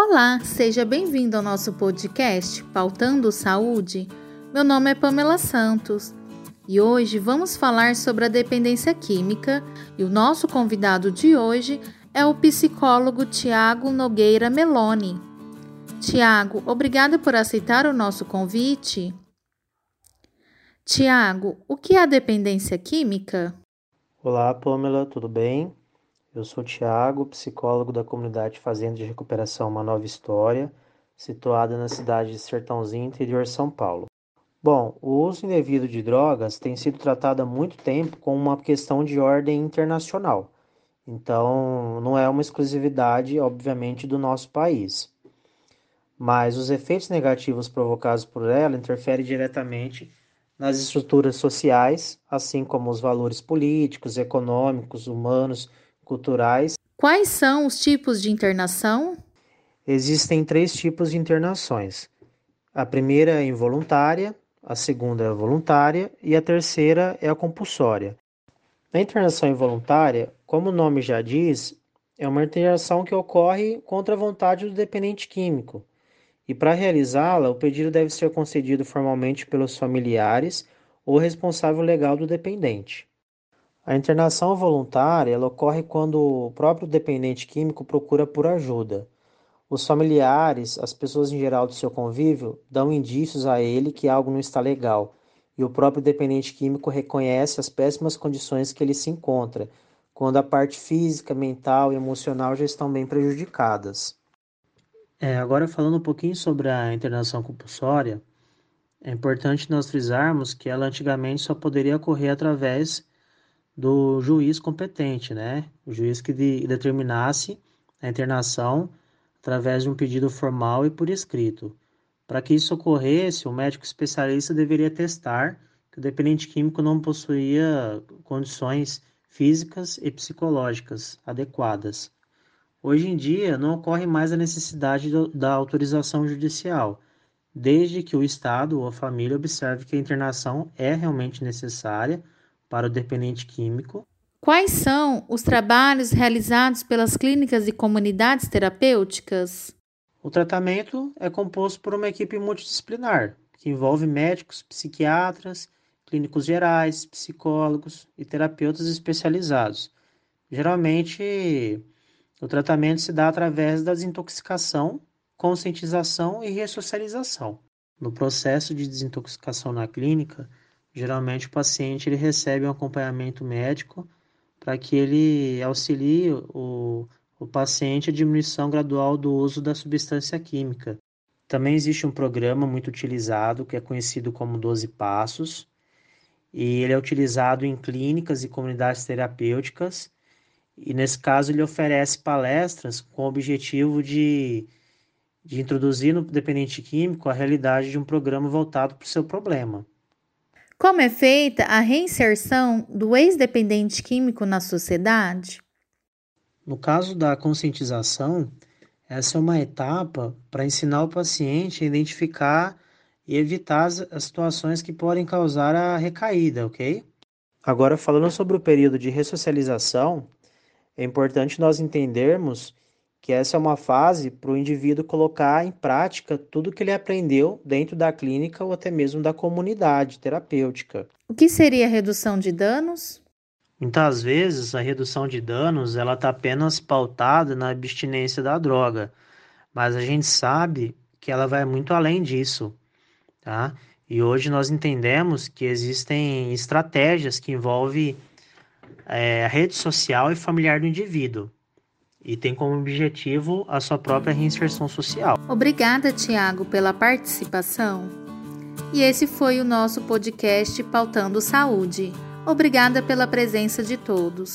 Olá, seja bem-vindo ao nosso podcast Pautando Saúde. Meu nome é Pamela Santos e hoje vamos falar sobre a dependência química e o nosso convidado de hoje é o psicólogo Tiago Nogueira Meloni. Tiago, obrigada por aceitar o nosso convite. Tiago, o que é a dependência química? Olá, Pamela, tudo bem? Eu sou Tiago, psicólogo da comunidade Fazenda de Recuperação Uma Nova História, situada na cidade de Sertãozinho, interior de São Paulo. Bom, o uso indevido de drogas tem sido tratado há muito tempo como uma questão de ordem internacional. Então, não é uma exclusividade, obviamente, do nosso país. Mas os efeitos negativos provocados por ela interferem diretamente nas estruturas sociais, assim como os valores políticos, econômicos, humanos culturais. Quais são os tipos de internação? Existem três tipos de internações. A primeira é involuntária, a segunda é voluntária e a terceira é a compulsória. Na internação involuntária, como o nome já diz, é uma internação que ocorre contra a vontade do dependente químico. E para realizá-la, o pedido deve ser concedido formalmente pelos familiares ou responsável legal do dependente. A internação voluntária ela ocorre quando o próprio dependente químico procura por ajuda. Os familiares, as pessoas em geral do seu convívio, dão indícios a ele que algo não está legal, e o próprio dependente químico reconhece as péssimas condições que ele se encontra, quando a parte física, mental e emocional já estão bem prejudicadas. É, agora falando um pouquinho sobre a internação compulsória, é importante nós frisarmos que ela antigamente só poderia ocorrer através do juiz competente, né? O juiz que de, determinasse a internação através de um pedido formal e por escrito. Para que isso ocorresse, o médico especialista deveria testar que o dependente químico não possuía condições físicas e psicológicas adequadas. Hoje em dia, não ocorre mais a necessidade do, da autorização judicial, desde que o Estado ou a família observe que a internação é realmente necessária para o dependente químico. Quais são os trabalhos realizados pelas clínicas e comunidades terapêuticas? O tratamento é composto por uma equipe multidisciplinar, que envolve médicos, psiquiatras, clínicos gerais, psicólogos e terapeutas especializados. Geralmente, o tratamento se dá através da desintoxicação, conscientização e ressocialização. No processo de desintoxicação na clínica, Geralmente o paciente ele recebe um acompanhamento médico para que ele auxilie o, o paciente a diminuição gradual do uso da substância química. Também existe um programa muito utilizado que é conhecido como 12 Passos, e ele é utilizado em clínicas e comunidades terapêuticas, e nesse caso ele oferece palestras com o objetivo de, de introduzir no dependente químico a realidade de um programa voltado para o seu problema. Como é feita a reinserção do ex-dependente químico na sociedade? No caso da conscientização, essa é uma etapa para ensinar o paciente a identificar e evitar as situações que podem causar a recaída, ok? Agora, falando sobre o período de ressocialização, é importante nós entendermos que essa é uma fase para o indivíduo colocar em prática tudo que ele aprendeu dentro da clínica ou até mesmo da comunidade terapêutica. O que seria a redução de danos? Muitas vezes a redução de danos ela está apenas pautada na abstinência da droga, mas a gente sabe que ela vai muito além disso, tá? E hoje nós entendemos que existem estratégias que envolvem é, a rede social e familiar do indivíduo e tem como objetivo a sua própria reinserção social. Obrigada, Tiago, pela participação. E esse foi o nosso podcast Pautando Saúde. Obrigada pela presença de todos.